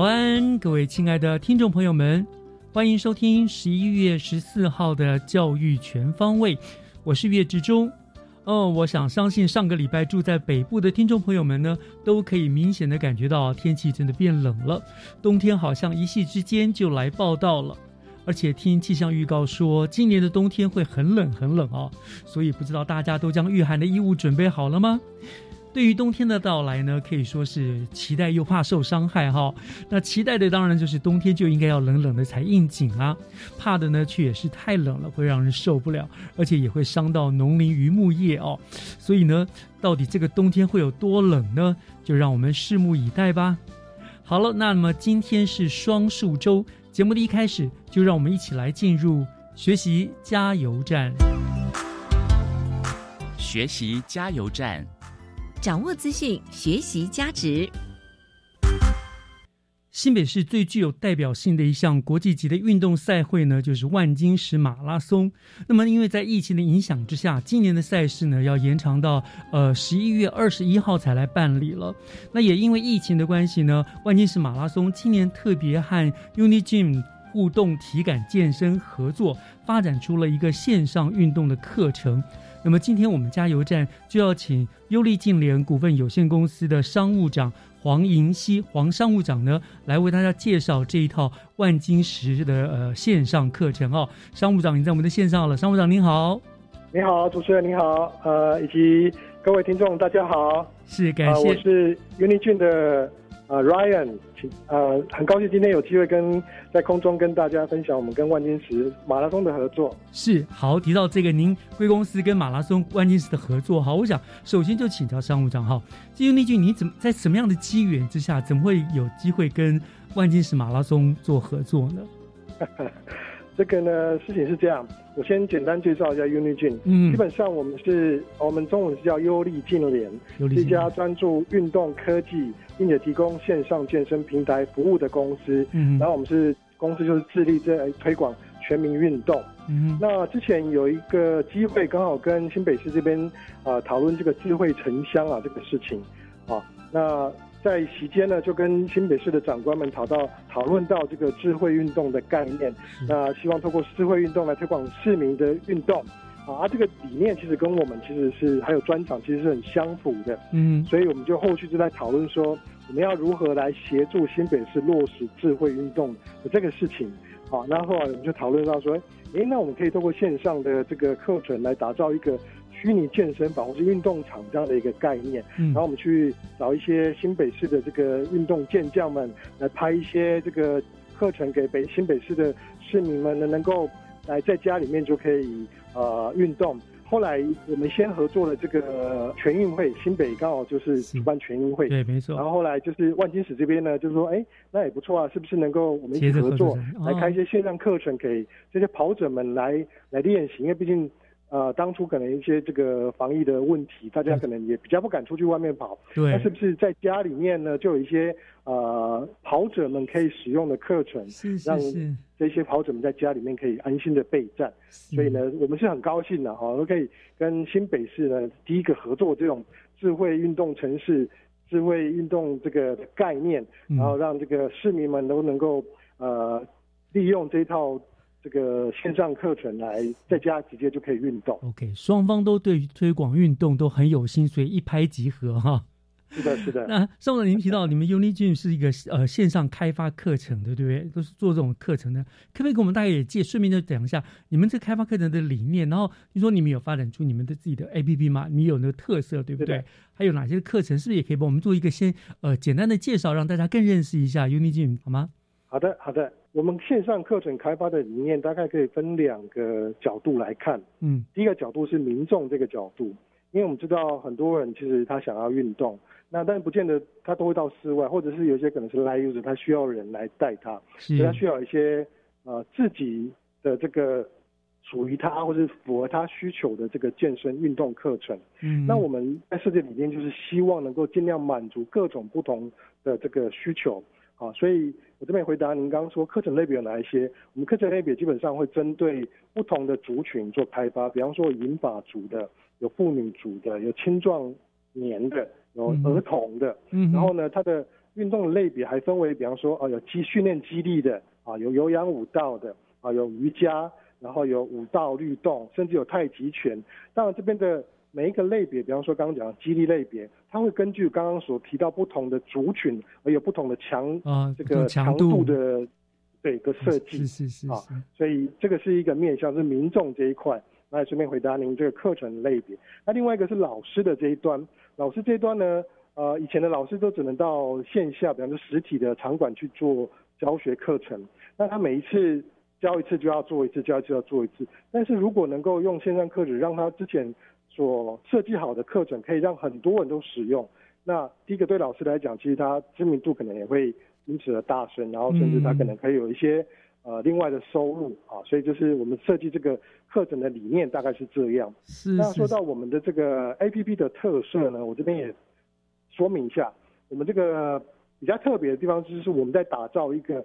早安，各位亲爱的听众朋友们，欢迎收听十一月十四号的教育全方位，我是岳志忠。哦，我想相信上个礼拜住在北部的听众朋友们呢，都可以明显的感觉到天气真的变冷了，冬天好像一夕之间就来报道了。而且听气象预告说，今年的冬天会很冷很冷哦，所以不知道大家都将御寒的衣物准备好了吗？对于冬天的到来呢，可以说是期待又怕受伤害哈。那期待的当然就是冬天就应该要冷冷的才应景啊，怕的呢却也是太冷了会让人受不了，而且也会伤到农林渔牧业哦。所以呢，到底这个冬天会有多冷呢？就让我们拭目以待吧。好了，那么今天是双数周，节目的一开始就让我们一起来进入学习加油站。学习加油站。掌握资讯，学习价值。新北市最具有代表性的一项国际级的运动赛会呢，就是万金石马拉松。那么，因为在疫情的影响之下，今年的赛事呢要延长到呃十一月二十一号才来办理了。那也因为疫情的关系呢，万金石马拉松今年特别和 Unigym 互动体感健身合作，发展出了一个线上运动的课程。那么今天我们加油站就要请优利净联股份有限公司的商务长黄银熙黄商务长呢，来为大家介绍这一套万金石的呃线上课程哦。商务长，你在我们的线上了。商务长您好，你好，主持人你好，呃，以及各位听众大家好，是感谢，我是 Unigym 的。呃，Ryan，请呃，很高兴今天有机会跟在空中跟大家分享我们跟万金石马拉松的合作。是，好，提到这个您贵公司跟马拉松万金石的合作，好，我想首先就请教商务长哈，基于那句，你怎么在什么样的机缘之下，怎么会有机会跟万金石马拉松做合作呢？这个呢，事情是这样，我先简单介绍一下 Unigym。嗯，基本上我们是，我们中文是叫优利净联，一家专注运动科技，并且提供线上健身平台服务的公司。嗯，然后我们是公司就是致力在推广全民运动。嗯，那之前有一个机会，刚好跟新北市这边啊讨论这个智慧城乡啊这个事情啊，那。在席间呢，就跟新北市的长官们讨到讨论到这个智慧运动的概念，那希望透过智慧运动来推广市民的运动，啊，这个理念其实跟我们其实是还有专长其实是很相符的，嗯，所以我们就后续就在讨论说，我们要如何来协助新北市落实智慧运动的这个事情，好，那后来我们就讨论到说，诶，那我们可以透过线上的这个课程来打造一个。虚拟健身房或是运动场这样的一个概念，然后我们去找一些新北市的这个运动健将们来拍一些这个课程给北新北市的市民们呢，能够来在家里面就可以呃运动。后来我们先合作了这个全运会，新北刚好就是主办全运会，对，没错。然后后来就是万金石这边呢，就是说，哎，那也不错啊，是不是能够我们一起合作来开一些线上课程给这些跑者们来来练习？因为毕竟。呃，当初可能一些这个防疫的问题，大家可能也比较不敢出去外面跑。对。那是不是在家里面呢，就有一些呃跑者们可以使用的课程，让这些跑者们在家里面可以安心的备战？所以呢，我们是很高兴的哈，都可以跟新北市呢第一个合作这种智慧运动城市、智慧运动这个概念，然后让这个市民们都能够呃利用这套。这个线上课程来在家直接就可以运动。OK，双方都对推广运动都很有心，所以一拍即合哈。是的，是的。那上次您提到你们 UniGym 是一个呃线上开发课程的，对不对？都是做这种课程的，可不可以给我们大概也介顺便就讲一下你们这开发课程的理念？然后你说你们有发展出你们的自己的 APP 吗？你有那个特色，对不对？还有哪些课程？是不是也可以帮我们做一个先呃简单的介绍，让大家更认识一下 UniGym 好吗？好的，好的。我们线上课程开发的理念大概可以分两个角度来看。嗯，第一个角度是民众这个角度，因为我们知道很多人其实他想要运动，那但不见得他都会到室外，或者是有些可能是 live user，他需要人来带他，所以他需要一些呃自己的这个属于他或者符合他需求的这个健身运动课程。嗯，那我们在设计理念就是希望能够尽量满足各种不同的这个需求。啊，所以我这边回答您刚刚说课程类别有哪一些？我们课程类别基本上会针对不同的族群做开发，比方说银发族的，有妇女族的，有青壮年的，有儿童的。嗯。然后呢，它的运动类别还分为，比方说啊，有肌训练肌力的，啊，有有氧舞蹈的，啊，有瑜伽，然后有舞蹈律动，甚至有太极拳。当然这边的。每一个类别，比方说刚刚讲的激励类别，它会根据刚刚所提到不同的族群而有不同的强啊这个强度的对个设计是是是啊，所以这个是一个面向是民众这一块。那也顺便回答您这个课程类别。那另外一个是老师的这一端，老师这一端呢，呃，以前的老师都只能到线下，比方说实体的场馆去做教学课程，那他每一次教一次就要做一次，教一次要做一次。但是如果能够用线上课程，让他之前所设计好的课程可以让很多人都使用。那第一个对老师来讲，其实他知名度可能也会因此而大升，然后甚至他可能可以有一些呃另外的收入啊。所以就是我们设计这个课程的理念大概是这样。是。那说到我们的这个 A P P 的特色呢，我这边也说明一下，我们这个比较特别的地方就是我们在打造一个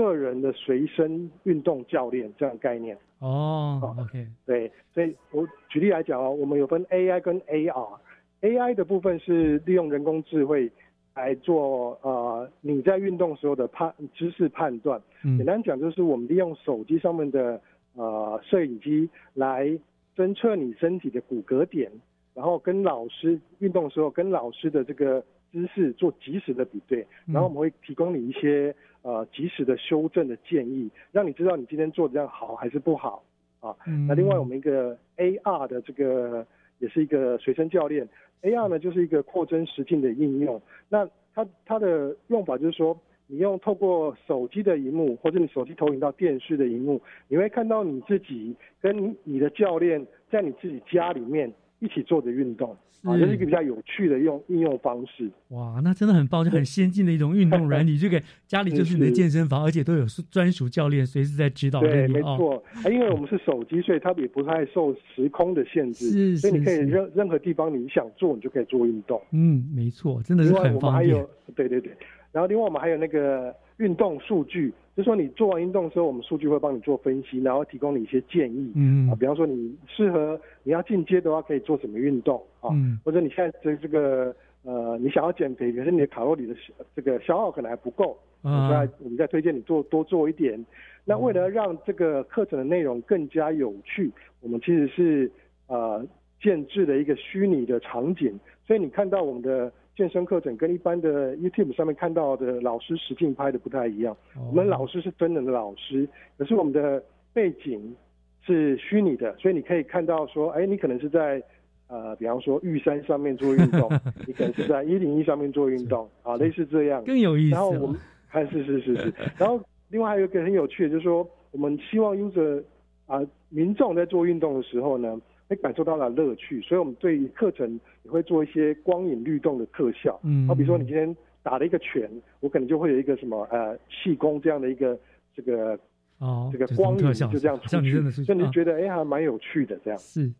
个人的随身运动教练这样概念。哦，OK，对，所以我举例来讲哦，我们有分 AI 跟 AR，AI 的部分是利用人工智慧来做呃你在运动时候的判知识判断，简单讲就是我们利用手机上面的呃摄影机来侦测你身体的骨骼点，然后跟老师运动时候跟老师的这个姿势做及时的比对，然后我们会提供你一些。呃，及时的修正的建议，让你知道你今天做的这样好还是不好啊。那另外我们一个 AR 的这个也是一个随身教练，AR 呢就是一个扩增实境的应用。那它它的用法就是说，你用透过手机的荧幕或者你手机投影到电视的荧幕，你会看到你自己跟你的教练在你自己家里面。一起做的运动啊，这是一个比较有趣的用应用方式。哇，那真的很棒，就很先进的一种运动软体，这个家里就是你的健身房，而且都有专属教练随时在指导。对，没错。因为我们是手机，所以它也不太受时空的限制，所以你可以任任何地方你想做，你就可以做运动。嗯，没错，真的是很方便。对对对，然后另外我们还有那个运动数据。就是说你做完运动的时候，我们数据会帮你做分析，然后提供你一些建议。嗯啊，比方说你适合你要进阶的话，可以做什么运动啊？嗯，或者你现在这这个呃，你想要减肥，可是你的卡路里的这个消耗可能还不够，啊，我们再推荐你做多做一点。那为了让这个课程的内容更加有趣，我们其实是呃建制的一个虚拟的场景，所以你看到我们的。健身课程跟一般的 YouTube 上面看到的老师实境拍的不太一样，我们老师是真人的老师，可是我们的背景是虚拟的，所以你可以看到说，哎，你可能是在呃，比方说玉山上面做运动，你可能是在一零一上面做运动，啊，类似这样，更有意思。然后我们还 是是是是，然后另外还有一个很有趣的，就是说我们希望 user 啊民众在做运动的时候呢。会感受到了乐趣，所以我们对课程也会做一些光影律动的特效。嗯，好比如说你今天打了一个拳，我可能就会有一个什么呃气功这样的一个这个哦，这个光影就这样出去，所以你觉得哎还蛮有趣的这样。是，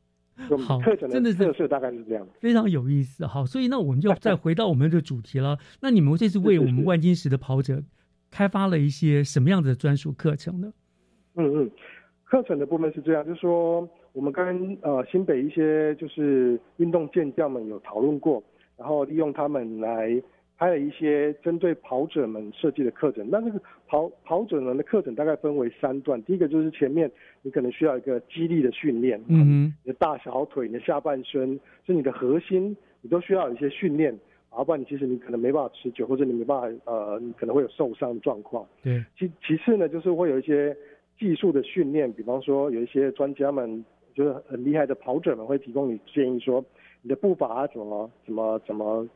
好，课程的特色大概是这样，非常有意思。好，所以那我们就 再回到我们的主题了。那你们这次为我们万金石的跑者开发了一些什么样的专属课程呢？嗯嗯，课程的部分是这样，就是说我们跟呃新北一些就是运动健将们有讨论过，然后利用他们来。拍了一些针对跑者们设计的课程，那这个跑跑者们的课程大概分为三段。第一个就是前面你可能需要一个肌力的训练，嗯，你的大小腿、你的下半身，是你的核心，你都需要有一些训练，要不然你其实你可能没办法持久，或者你没办法呃，你可能会有受伤的状况。对，其其次呢，就是会有一些技术的训练，比方说有一些专家们就是很厉害的跑者们会提供你建议，说你的步伐怎么怎么怎么。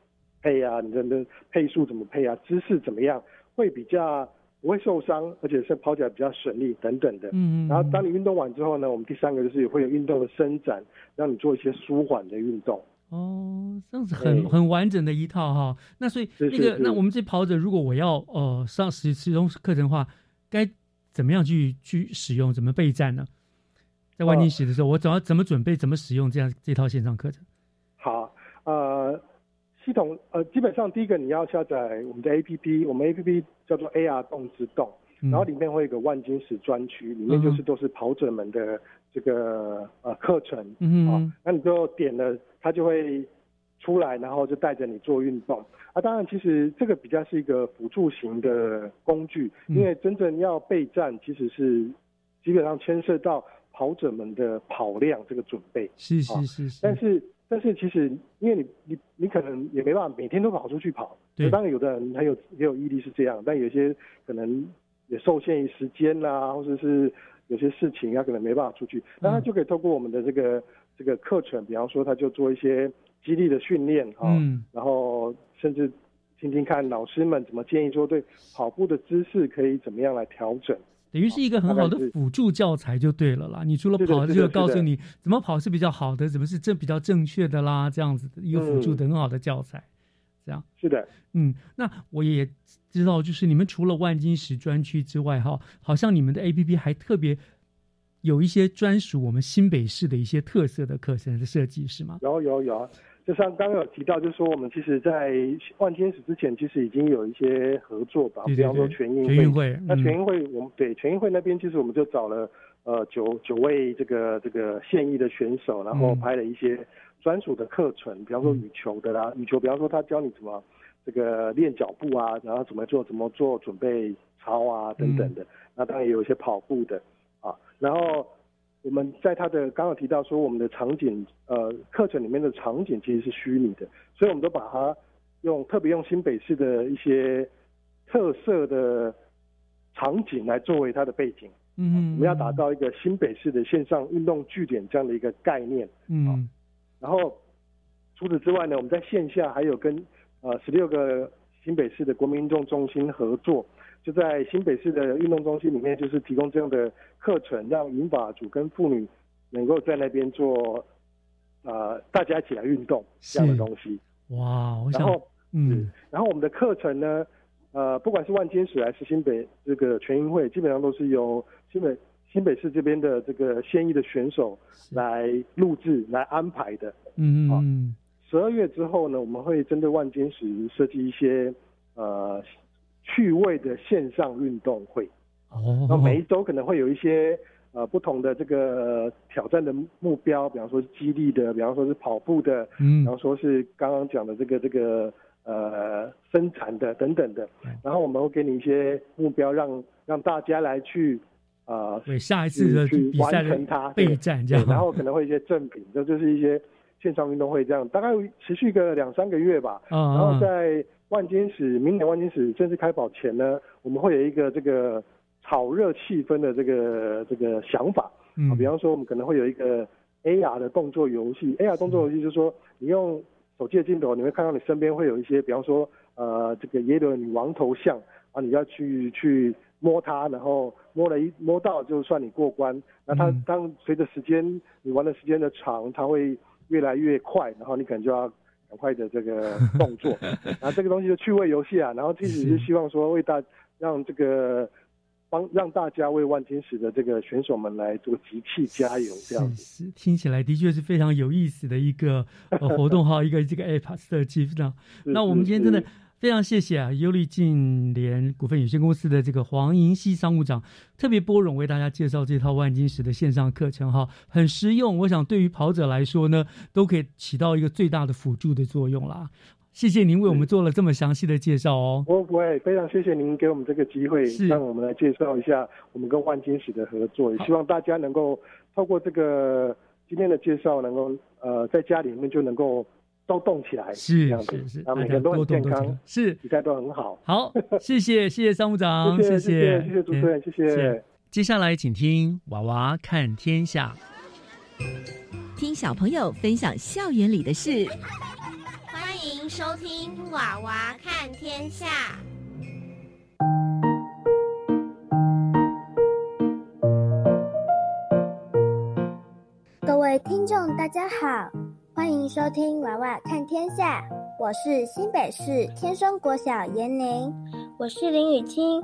配啊，你的的配速怎么配啊？姿势怎么样会比较不会受伤，而且是跑起来比较省力等等的。嗯嗯。然后当你运动完之后呢，我们第三个就是会有运动的伸展，让你做一些舒缓的运动。哦，这样子很很完整的一套哈。那所以那个那我们这跑者，如果我要呃上使使用课程的话，该怎么样去去使用？怎么备战呢？在万金石的时候，我怎么怎么准备？怎么使用这样这套线上课程？好，呃。系统呃，基本上第一个你要下载我们的 A P P，我们 A P P 叫做 A R 动之动，然后里面会有个万金石专区，里面就是都是跑者们的这个呃课程，嗯，那你就点了，它就会出来，然后就带着你做运动。啊，当然其实这个比较是一个辅助型的工具，因为真正要备战，其实是基本上牵涉到跑者们的跑量这个准备，是是是是，但是。但是其实，因为你你你可能也没办法每天都跑出去跑。对。当然，有的人很有也有毅力是这样，但有些可能也受限于时间啦，或者是有些事情他可能没办法出去，那他就可以透过我们的这个这个课程，比方说他就做一些激励的训练啊，然后甚至听听看老师们怎么建议说对跑步的姿势可以怎么样来调整。等于是一个很好的辅助教材就对了啦。你除了跑，就告诉你怎么跑是比较好的，怎么是正比较正确的啦，这样子的一个辅助的很好的教材。这样是的，嗯，那我也知道，就是你们除了万金石专区之外，哈，好像你们的 A P P 还特别有一些专属我们新北市的一些特色的课程的设计，是吗？有有有。就像刚刚有提到，就是说我们其实，在万天使之前，其实已经有一些合作吧，比方说全运会。那全运会，我们对全运会那边，其实我们就找了呃九九位这个这个现役的选手，然后拍了一些专属的课程，比方说羽球的啦，羽球，比方说他教你怎么这个练脚步啊，然后怎么做怎么做准备操啊等等的。那当然也有一些跑步的啊，然后。我们在他的刚刚提到说，我们的场景，呃，课程里面的场景其实是虚拟的，所以我们都把它用特别用新北市的一些特色的场景来作为它的背景。嗯，我们要打造一个新北市的线上运动据点这样的一个概念。嗯，然后除此之外呢，我们在线下还有跟呃十六个新北市的国民运动中心合作。就在新北市的运动中心里面，就是提供这样的课程，让银发组跟妇女能够在那边做，呃，大家一起来运动这样的东西。哇，然后，嗯，然后我们的课程呢，呃，不管是万金石还是新北这个全运会，基本上都是由新北新北市这边的这个现役的选手来录制、来安排的。嗯嗯。十二月之后呢，我们会针对万金石设计一些，呃。趣味的线上运动会，哦，那每一周可能会有一些呃不同的这个挑战的目标，比方说是激励的，比方说是跑步的，嗯，比方说是刚刚讲的这个这个呃生产的等等的，然后我们会给你一些目标，让让大家来去啊，对下一次的去完成它备战这样，然后可能会一些赠品，这就是一些线上运动会这样，大概持续个两三个月吧，嗯。然后在。万金石，明年万金石正式开跑前呢，我们会有一个这个炒热气氛的这个这个想法。嗯，比方说我们可能会有一个 AR 的动作游戏，AR 动作游戏就是说，你用手机的镜头，你会看到你身边会有一些，比方说呃这个耶伦女王头像啊，你要去去摸它，然后摸了一摸到就算你过关。那它当随着时间你玩的时间的长，它会越来越快，然后你可能就要。很快的这个动作，然后这个东西就趣味游戏啊，然后其实是。希望说为大让这个帮让大家为万金石的这个选手们来做集气加油，这样子是听起来的确是非常有意思的一个呃活动哈，一个这个 App 设计那那我们今天真的非常谢谢啊，优利近联股份有限公司的这个黄银熙商务长特别拨冗为大家介绍这套万金石的线上课程哈，很实用，我想对于跑者来说呢，都可以起到一个最大的辅助的作用啦。谢谢您为我们做了这么详细的介绍哦。不不会，非常谢谢您给我们这个机会，让我们来介绍一下我们跟万金石的合作。也希望大家能够透过这个今天的介绍，能够呃在家里面就能够都动起来，是这样子，啊，每个人都很健康，是比赛都很好。好，谢谢谢谢商务长，谢谢谢谢谢主持人，谢谢。接下来请听娃娃看天下，听小朋友分享校园里的事。欢迎收听《娃娃看天下》。各位听众，大家好，欢迎收听《娃娃看天下》。我是新北市天生国小严宁，我是林雨清。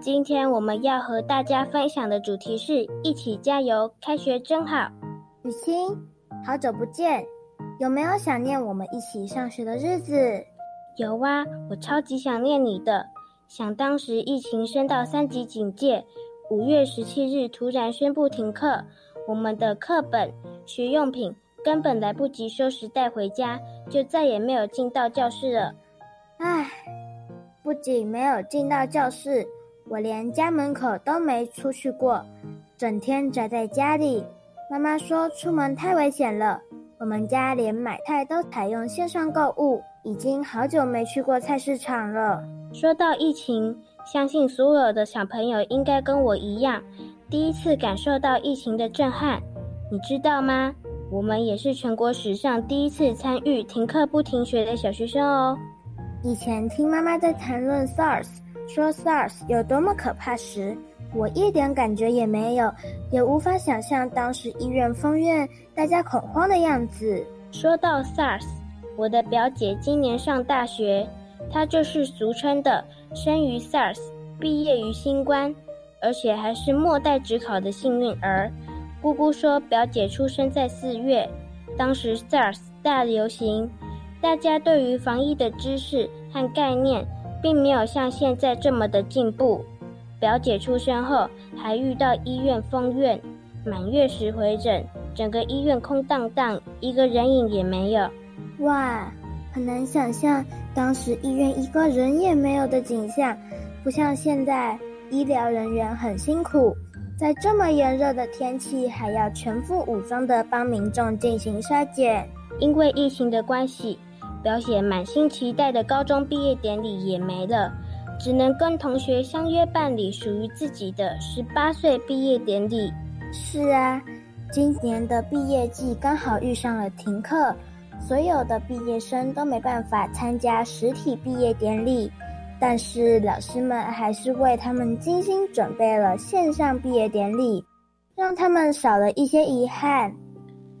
今天我们要和大家分享的主题是一起加油，开学真好。雨清，好久不见。有没有想念我们一起上学的日子？有啊，我超级想念你的。想当时疫情升到三级警戒，五月十七日突然宣布停课，我们的课本、学用品根本来不及收拾带回家，就再也没有进到教室了。唉，不仅没有进到教室，我连家门口都没出去过，整天宅在家里。妈妈说出门太危险了。我们家连买菜都采用线上购物，已经好久没去过菜市场了。说到疫情，相信所有的小朋友应该跟我一样，第一次感受到疫情的震撼。你知道吗？我们也是全国史上第一次参与停课不停学的小学生哦。以前听妈妈在谈论 SARS，说 SARS 有多么可怕时。我一点感觉也没有，也无法想象当时医院封院、大家恐慌的样子。说到 SARS，我的表姐今年上大学，她就是俗称的生于 SARS，毕业于新冠，而且还是末代职考的幸运儿。姑姑说，表姐出生在四月，当时 SARS 大流行，大家对于防疫的知识和概念，并没有像现在这么的进步。表姐出生后，还遇到医院封院，满月时回诊，整个医院空荡荡，一个人影也没有。哇，很难想象当时医院一个人也没有的景象，不像现在，医疗人员很辛苦，在这么炎热的天气，还要全副武装的帮民众进行筛检。因为疫情的关系，表姐满心期待的高中毕业典礼也没了。只能跟同学相约办理属于自己的十八岁毕业典礼。是啊，今年的毕业季刚好遇上了停课，所有的毕业生都没办法参加实体毕业典礼。但是老师们还是为他们精心准备了线上毕业典礼，让他们少了一些遗憾。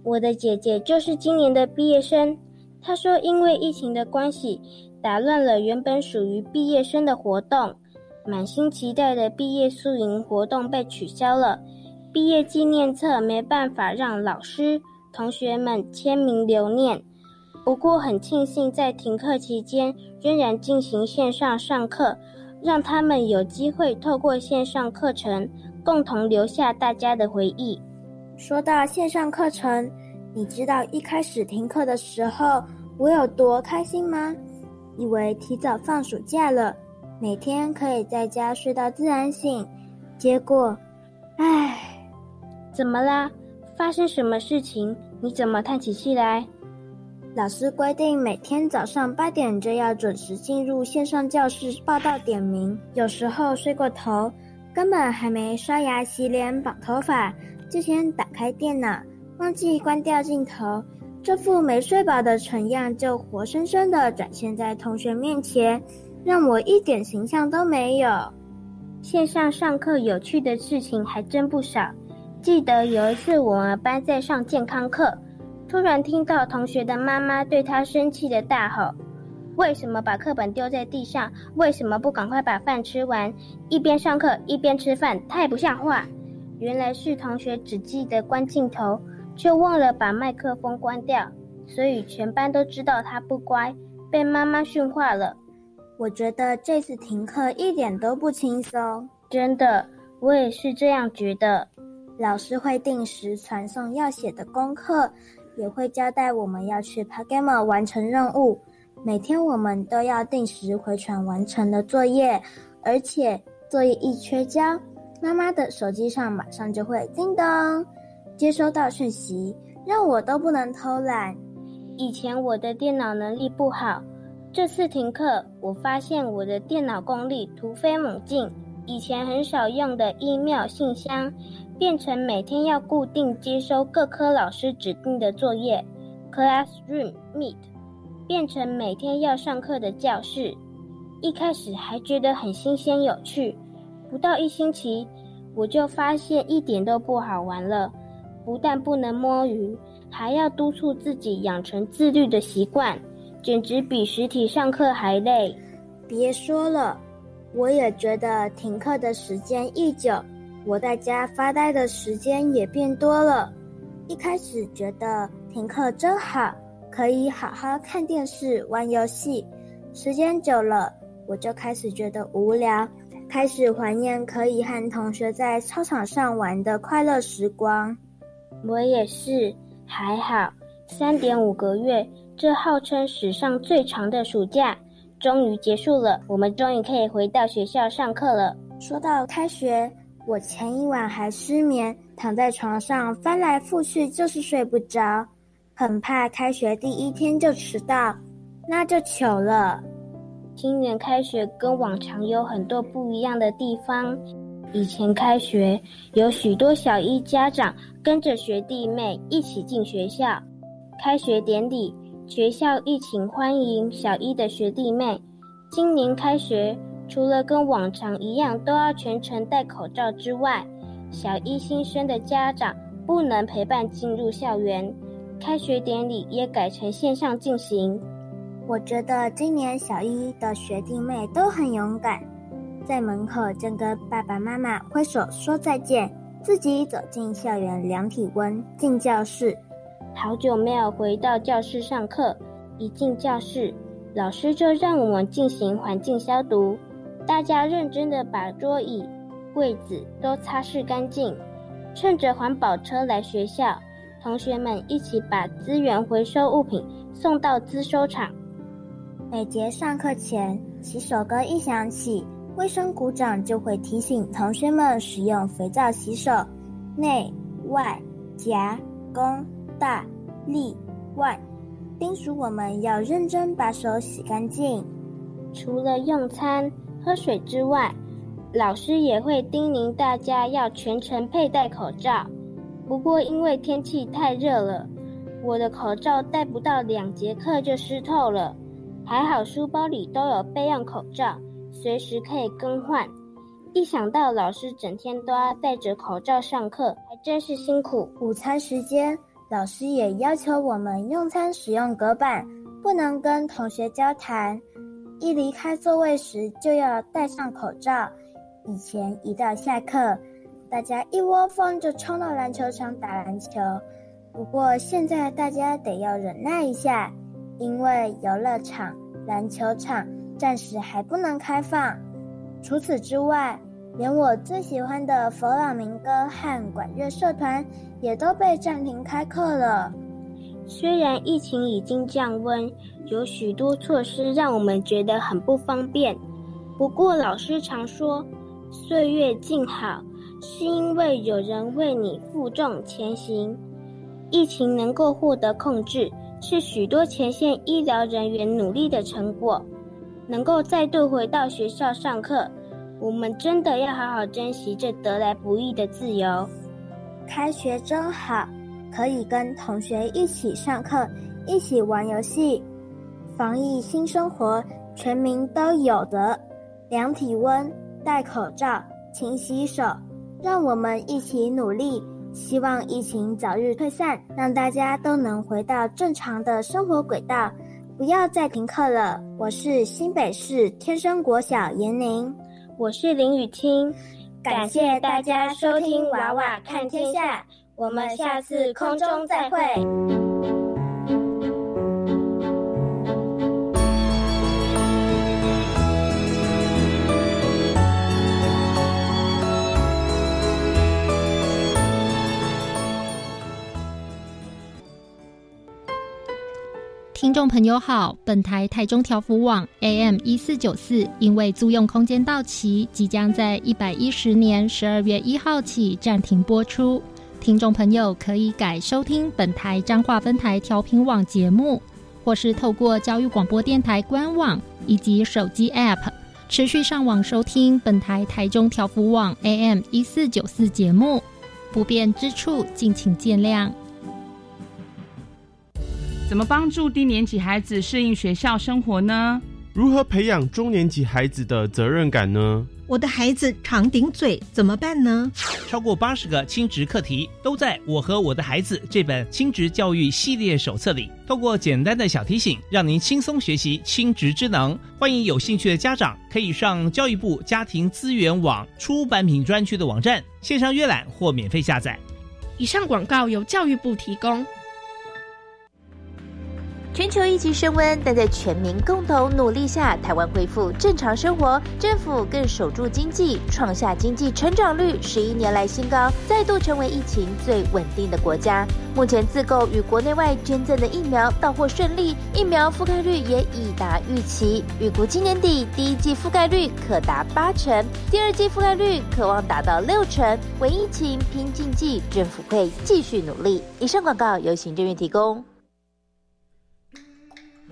我的姐姐就是今年的毕业生，她说因为疫情的关系。打乱了原本属于毕业生的活动，满心期待的毕业宿营活动被取消了，毕业纪念册没办法让老师、同学们签名留念。不过很庆幸，在停课期间仍然进行线上上课，让他们有机会透过线上课程共同留下大家的回忆。说到线上课程，你知道一开始停课的时候我有多开心吗？以为提早放暑假了，每天可以在家睡到自然醒，结果，唉，怎么啦？发生什么事情？你怎么叹起气来？老师规定每天早上八点就要准时进入线上教室报到点名，有时候睡过头，根本还没刷牙洗脸绑头发，就先打开电脑，忘记关掉镜头。这副没睡饱的蠢样就活生生的展现在同学面前，让我一点形象都没有。线上上课有趣的事情还真不少。记得有一次我们班在上健康课，突然听到同学的妈妈对他生气的大吼：“为什么把课本丢在地上？为什么不赶快把饭吃完？一边上课一边吃饭，太不像话！原来是同学只记得关镜头，却忘了把麦克风关掉，所以全班都知道他不乖，被妈妈训话了。我觉得这次停课一点都不轻松，真的，我也是这样觉得。老师会定时传送要写的功课，也会交代我们要去 p a g a m a 完成任务。每天我们都要定时回传完成的作业，而且作业一缺交。妈妈的手机上马上就会叮咚，接收到讯息，让我都不能偷懒。以前我的电脑能力不好，这次停课，我发现我的电脑功力突飞猛进。以前很少用的 email 信箱，变成每天要固定接收各科老师指定的作业，Classroom Meet，变成每天要上课的教室。一开始还觉得很新鲜有趣。不到一星期，我就发现一点都不好玩了。不但不能摸鱼，还要督促自己养成自律的习惯，简直比实体上课还累。别说了，我也觉得停课的时间一久，我在家发呆的时间也变多了。一开始觉得停课真好，可以好好看电视、玩游戏。时间久了，我就开始觉得无聊。开始怀念可以和同学在操场上玩的快乐时光。我也是，还好，三点五个月，这号称史上最长的暑假，终于结束了。我们终于可以回到学校上课了。说到开学，我前一晚还失眠，躺在床上翻来覆去就是睡不着，很怕开学第一天就迟到，那就糗了。今年开学跟往常有很多不一样的地方。以前开学有许多小一家长跟着学弟妹一起进学校，开学典礼学校一请欢迎小一的学弟妹。今年开学除了跟往常一样都要全程戴口罩之外，小一新生的家长不能陪伴进入校园，开学典礼也改成线上进行。我觉得今年小一的学弟妹都很勇敢，在门口正跟爸爸妈妈挥手说再见，自己走进校园量体温，进教室。好久没有回到教室上课，一进教室，老师就让我们进行环境消毒，大家认真的把桌椅、柜子都擦拭干净。趁着环保车来学校，同学们一起把资源回收物品送到资收场。每节上课前，洗手歌一响起，卫生股长就会提醒同学们使用肥皂洗手，内外夹弓大立腕，叮嘱我们要认真把手洗干净。除了用餐喝水之外，老师也会叮咛大家要全程佩戴口罩。不过因为天气太热了，我的口罩戴不到两节课就湿透了。还好书包里都有备用口罩，随时可以更换。一想到老师整天都要戴着口罩上课，还真是辛苦。午餐时间，老师也要求我们用餐使用隔板，不能跟同学交谈。一离开座位时就要戴上口罩。以前一到下课，大家一窝蜂就冲到篮球场打篮球。不过现在大家得要忍耐一下。因为游乐场、篮球场暂时还不能开放。除此之外，连我最喜欢的佛朗明哥和管乐社团也都被暂停开课了。虽然疫情已经降温，有许多措施让我们觉得很不方便。不过老师常说，岁月静好，是因为有人为你负重前行。疫情能够获得控制。是许多前线医疗人员努力的成果，能够再度回到学校上课，我们真的要好好珍惜这得来不易的自由。开学真好，可以跟同学一起上课，一起玩游戏。防疫新生活，全民都有的，量体温、戴口罩、勤洗手，让我们一起努力。希望疫情早日退散，让大家都能回到正常的生活轨道，不要再停课了。我是新北市天生国小严宁，我是林雨清。感谢大家收听《娃娃看天下》，我们下次空中再会。听众朋友好，本台台中调幅网 AM 一四九四因为租用空间到期，即将在一百一十年十二月一号起暂停播出。听众朋友可以改收听本台彰化分台调频网节目，或是透过教育广播电台官网以及手机 App 持续上网收听本台台中调幅网 AM 一四九四节目。不便之处，敬请见谅。怎么帮助低年级孩子适应学校生活呢？如何培养中年级孩子的责任感呢？我的孩子常顶嘴，怎么办呢？超过八十个亲职课题都在我和我的孩子这本亲职教育系列手册里。透过简单的小提醒，让您轻松学习亲职之能。欢迎有兴趣的家长可以上教育部家庭资源网出版品专区的网站线上阅览或免费下载。以上广告由教育部提供。全球疫情升温，但在全民共同努力下，台湾恢复正常生活，政府更守住经济，创下经济成长率十一年来新高，再度成为疫情最稳定的国家。目前自购与国内外捐赠的疫苗到货顺利，疫苗覆盖率也已达预期，预估今年底第一季覆盖率可达八成，第二季覆盖率可望达到六成。为疫情拼经济，政府会继续努力。以上广告由行政院提供。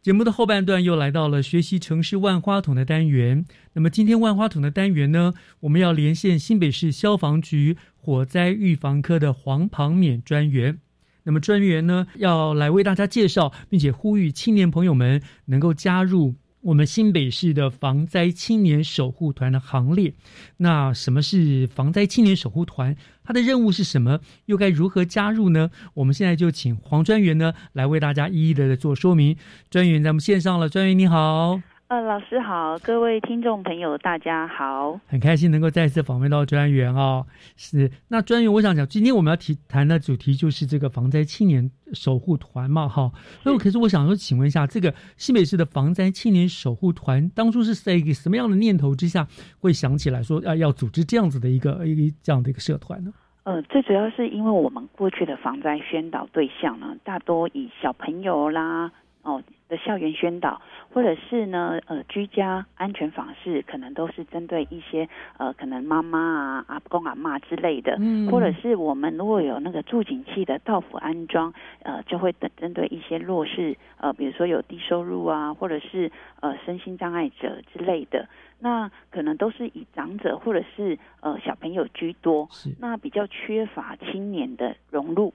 节目的后半段又来到了学习城市万花筒的单元。那么今天万花筒的单元呢，我们要连线新北市消防局火灾预防科的黄庞勉专员。那么专员呢，要来为大家介绍，并且呼吁青年朋友们能够加入。我们新北市的防灾青年守护团的行列，那什么是防灾青年守护团？它的任务是什么？又该如何加入呢？我们现在就请黄专员呢来为大家一一的做说明。专员在我们线上了，专员你好。呃，老师好，各位听众朋友，大家好，很开心能够再次访问到专员哦。是，那专员，我想讲，今天我们要提谈的主题就是这个防灾青年守护团嘛，哈。那可是我想说，请问一下，这个新北市的防灾青年守护团当初是在一个什么样的念头之下，会想起来说要要组织这样子的一个一个这样的一个社团呢？呃，最主要是因为我们过去的防灾宣导对象呢，大多以小朋友啦。哦的校园宣导，或者是呢呃居家安全访视，可能都是针对一些呃可能妈妈啊阿公阿妈之类的，嗯，或者是我们如果有那个助警器的到府安装，呃就会等针对一些弱势呃比如说有低收入啊，或者是呃身心障碍者之类的，那可能都是以长者或者是呃小朋友居多，是。那比较缺乏青年的融入。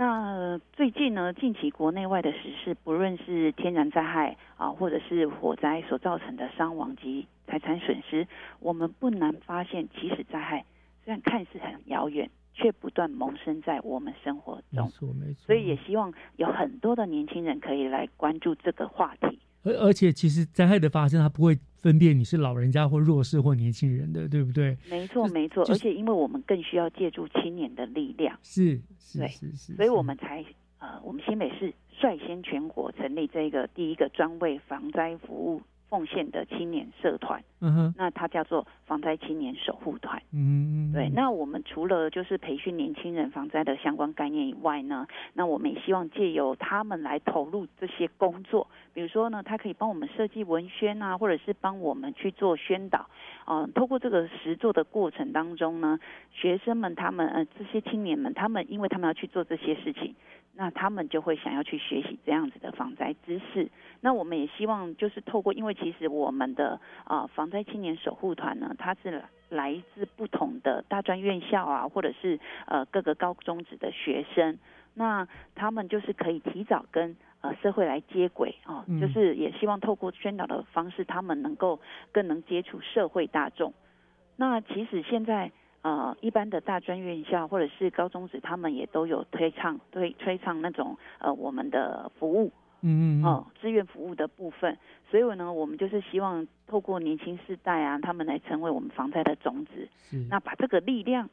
那最近呢，近期国内外的时事，不论是天然灾害啊，或者是火灾所造成的伤亡及财产损失，我们不难发现，其实灾害虽然看似很遥远，却不断萌生在我们生活中。没错，没错。所以也希望有很多的年轻人可以来关注这个话题。而而且，其实灾害的发生，它不会分辨你是老人家或弱势或年轻人的，对不对？没错，没错。而且，因为我们更需要借助青年的力量，是，是是是，所以我们才呃，我们新北市率先全国成立这个第一个专为防灾服务。奉献的青年社团，嗯哼，那它叫做防灾青年守护团，嗯，对。那我们除了就是培训年轻人防灾的相关概念以外呢，那我们也希望借由他们来投入这些工作，比如说呢，他可以帮我们设计文宣啊，或者是帮我们去做宣导，嗯，透过这个实做的过程当中呢，学生们他们呃这些青年们，他们因为他们要去做这些事情。那他们就会想要去学习这样子的防灾知识。那我们也希望就是透过，因为其实我们的啊防灾青年守护团呢，它是来自不同的大专院校啊，或者是呃各个高中职的学生。那他们就是可以提早跟呃社会来接轨啊，就是也希望透过宣导的方式，他们能够更能接触社会大众。那其实现在。呃，一般的大专院校或者是高中职，他们也都有推倡推推倡那种呃我们的服务，嗯嗯哦，志愿服务的部分。所以呢，我们就是希望透过年轻世代啊，他们来成为我们防灾的种子，那把这个力量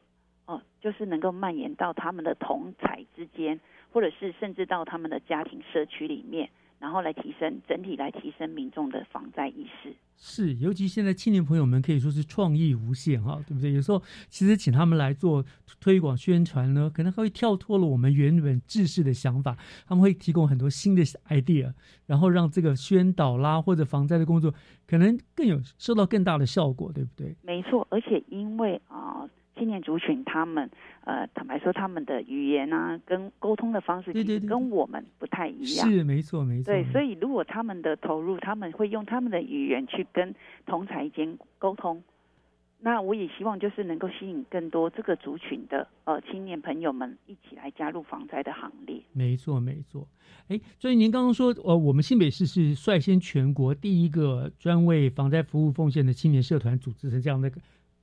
哦，就是能够蔓延到他们的同才之间，或者是甚至到他们的家庭社区里面。然后来提升整体，来提升民众的防灾意识。是，尤其现在青年朋友们可以说是创意无限哈，对不对？有时候其实请他们来做推广宣传呢，可能会跳脱了我们原本制式的想法，他们会提供很多新的 idea，然后让这个宣导啦或者防灾的工作可能更有受到更大的效果，对不对？没错，而且因为啊。青年族群，他们呃，坦白说，他们的语言啊，跟沟通的方式，其实跟我们不太一样。是，没错，没错。对，所以如果他们的投入，他们会用他们的语言去跟同才间沟通。那我也希望就是能够吸引更多这个族群的呃青年朋友们一起来加入防灾的行列。没错，没错。哎，所以您刚刚说，呃，我们新北市是率先全国第一个专为防灾服务奉献的青年社团组织成这样的。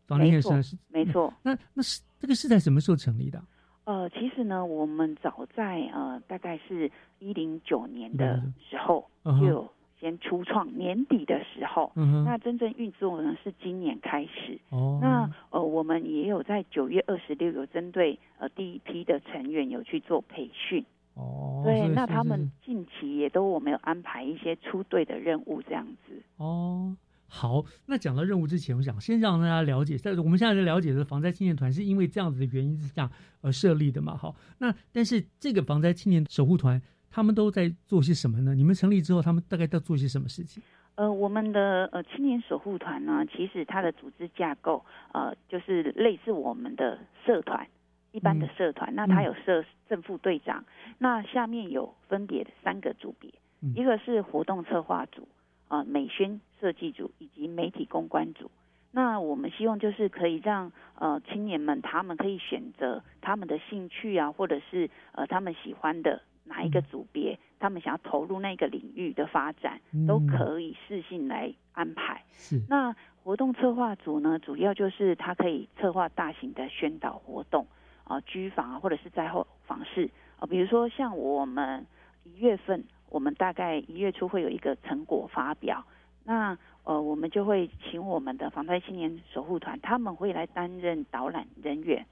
没错，没错。那那是这个是在什么时候成立的？呃，其实呢，我们早在呃，大概是一零九年的时候就有先初创，年底的时候，那真正运作呢是今年开始。哦，那呃，我们也有在九月二十六有针对呃第一批的成员有去做培训。哦，对，那他们近期也都我们有安排一些出队的任务这样子。哦。好，那讲到任务之前，我想先让大家了解，在我们现在在了解的防灾青年团是因为这样子的原因之下而设立的嘛？好，那但是这个防灾青年守护团他们都在做些什么呢？你们成立之后，他们大概在做些什么事情？呃，我们的呃青年守护团呢，其实它的组织架构呃就是类似我们的社团一般的社团，那它有社正副队长，那下面有分别的三个组别，一个是活动策划组。啊，美宣设计组以及媒体公关组，那我们希望就是可以让呃青年们他们可以选择他们的兴趣啊，或者是呃他们喜欢的哪一个组别，他们想要投入那个领域的发展，都可以视性来安排。是。那活动策划组呢，主要就是它可以策划大型的宣导活动啊，居房啊，或者是在后访视啊，比如说像我们一月份。我们大概一月初会有一个成果发表，那呃，我们就会请我们的防灾青年守护团，他们会来担任导览人员。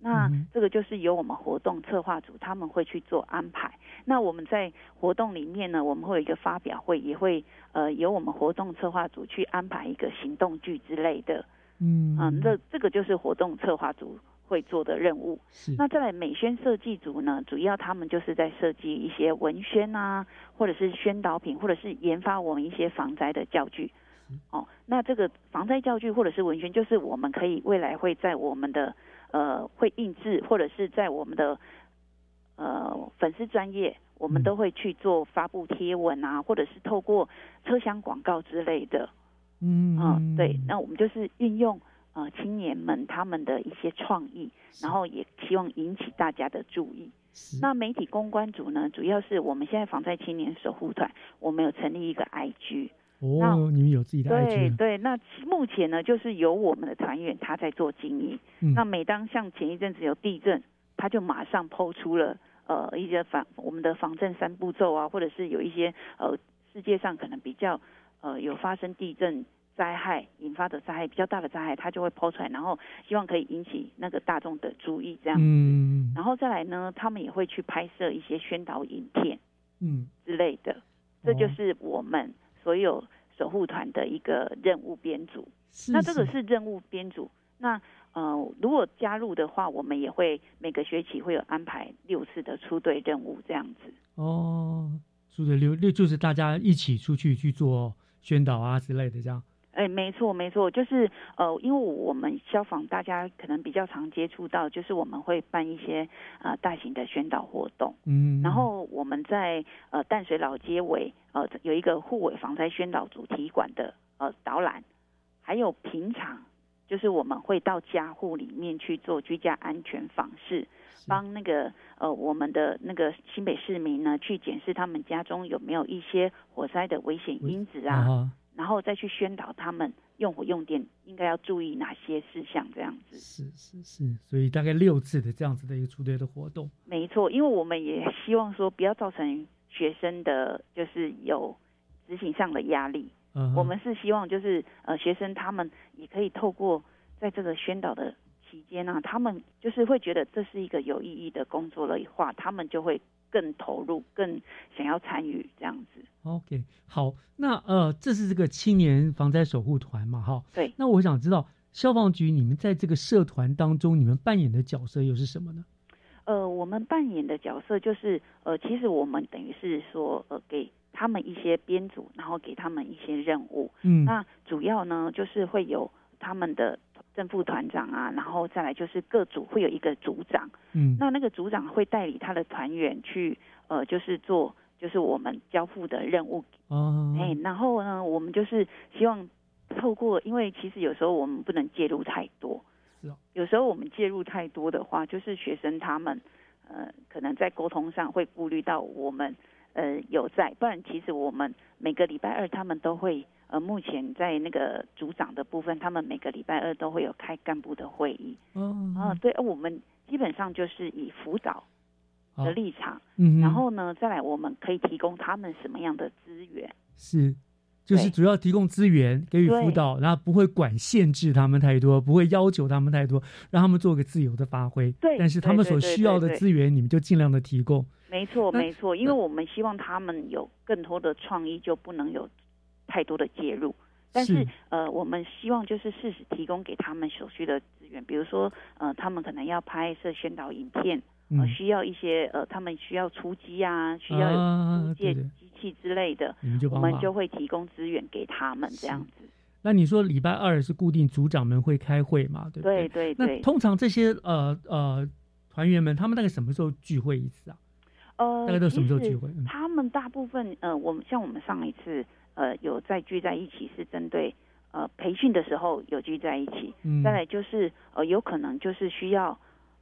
那这个就是由我们活动策划组他们会去做安排。那我们在活动里面呢，我们会有一个发表会，也会呃由我们活动策划组去安排一个行动剧之类的。嗯，嗯，这这个就是活动策划组。会做的任务，那再来美宣设计组呢？主要他们就是在设计一些文宣啊，或者是宣导品，或者是研发我们一些防灾的教具。哦，那这个防灾教具或者是文宣，就是我们可以未来会在我们的呃会印制，或者是在我们的呃粉丝专业，我们都会去做发布贴文啊，或者是透过车厢广告之类的。嗯，啊，对，那我们就是运用。呃，青年们他们的一些创意，然后也希望引起大家的注意。那媒体公关组呢，主要是我们现在防灾青年守护团，我们有成立一个 IG。哦，你们有自己的 IG？对对，那目前呢，就是由我们的团员他在做经营。那每当像前一阵子有地震，他就马上抛出了呃一些防我们的防震三步骤啊，或者是有一些呃世界上可能比较呃有发生地震。灾害引发的灾害比较大的灾害，他就会抛出来，然后希望可以引起那个大众的注意这样子。嗯，然后再来呢，他们也会去拍摄一些宣导影片，嗯之类的。这就是我们所有守护团的一个任务编组。那这个是任务编组。那呃，如果加入的话，我们也会每个学期会有安排六次的出队任务这样子。哦，出队六六就是大家一起出去去做宣导啊之类的这样。哎，没错没错，就是呃，因为我们消防大家可能比较常接触到，就是我们会办一些呃大型的宣导活动。嗯，然后我们在呃淡水老街尾呃有一个护尾防灾宣导主题馆的呃导览，还有平常。就是我们会到家户里面去做居家安全访视，帮那个呃我们的那个新北市民呢去检视他们家中有没有一些火灾的危险因子啊，然后再去宣导他们用火用电应该要注意哪些事项这样子。是是是，所以大概六次的这样子的一个出队的活动。没错，因为我们也希望说不要造成学生的就是有执行上的压力。嗯我们是希望，就是呃，学生他们也可以透过在这个宣导的期间呢，他们就是会觉得这是一个有意义的工作的话，他们就会更投入，更想要参与这样子。OK，好，那呃，这是这个青年防灾守护团嘛，哈。对。那我想知道，消防局你们在这个社团当中，你们扮演的角色又是什么呢？呃，我们扮演的角色就是呃，其实我们等于是说呃给。他们一些编组，然后给他们一些任务。嗯，那主要呢就是会有他们的正副团长啊，然后再来就是各组会有一个组长。嗯，那那个组长会代理他的团员去，呃，就是做就是我们交付的任务。哦，哎，然后呢，我们就是希望透过，因为其实有时候我们不能介入太多。是哦。有时候我们介入太多的话，就是学生他们呃可能在沟通上会顾虑到我们。呃，有在，不然其实我们每个礼拜二他们都会，呃，目前在那个组长的部分，他们每个礼拜二都会有开干部的会议。哦，啊，对，我们基本上就是以辅导的立场，嗯，然后呢，再来我们可以提供他们什么样的资源？是。就是主要提供资源，给予辅导，然后不会管限制他们太多，不会要求他们太多，让他们做个自由的发挥。对，但是他们所需要的资源，你们就尽量的提供。没错，没错，因为我们希望他们有更多的创意，就不能有太多的介入。但是，呃，我们希望就是适时提供给他们所需的资源，比如说，呃，他们可能要拍摄宣导影片，呃，需要一些，呃，他们需要出机啊，需要借。器之类的，我们就会提供资源给他们这样子。那你说礼拜二是固定组长们会开会嘛？对不对？对对对。那通常这些呃呃团员们，他们大概什么时候聚会一次啊？呃，大概都什么时候聚会？他们大部分呃，我们像我们上一次呃有在聚在一起，是针对呃培训的时候有聚在一起。嗯。再来就是呃有可能就是需要。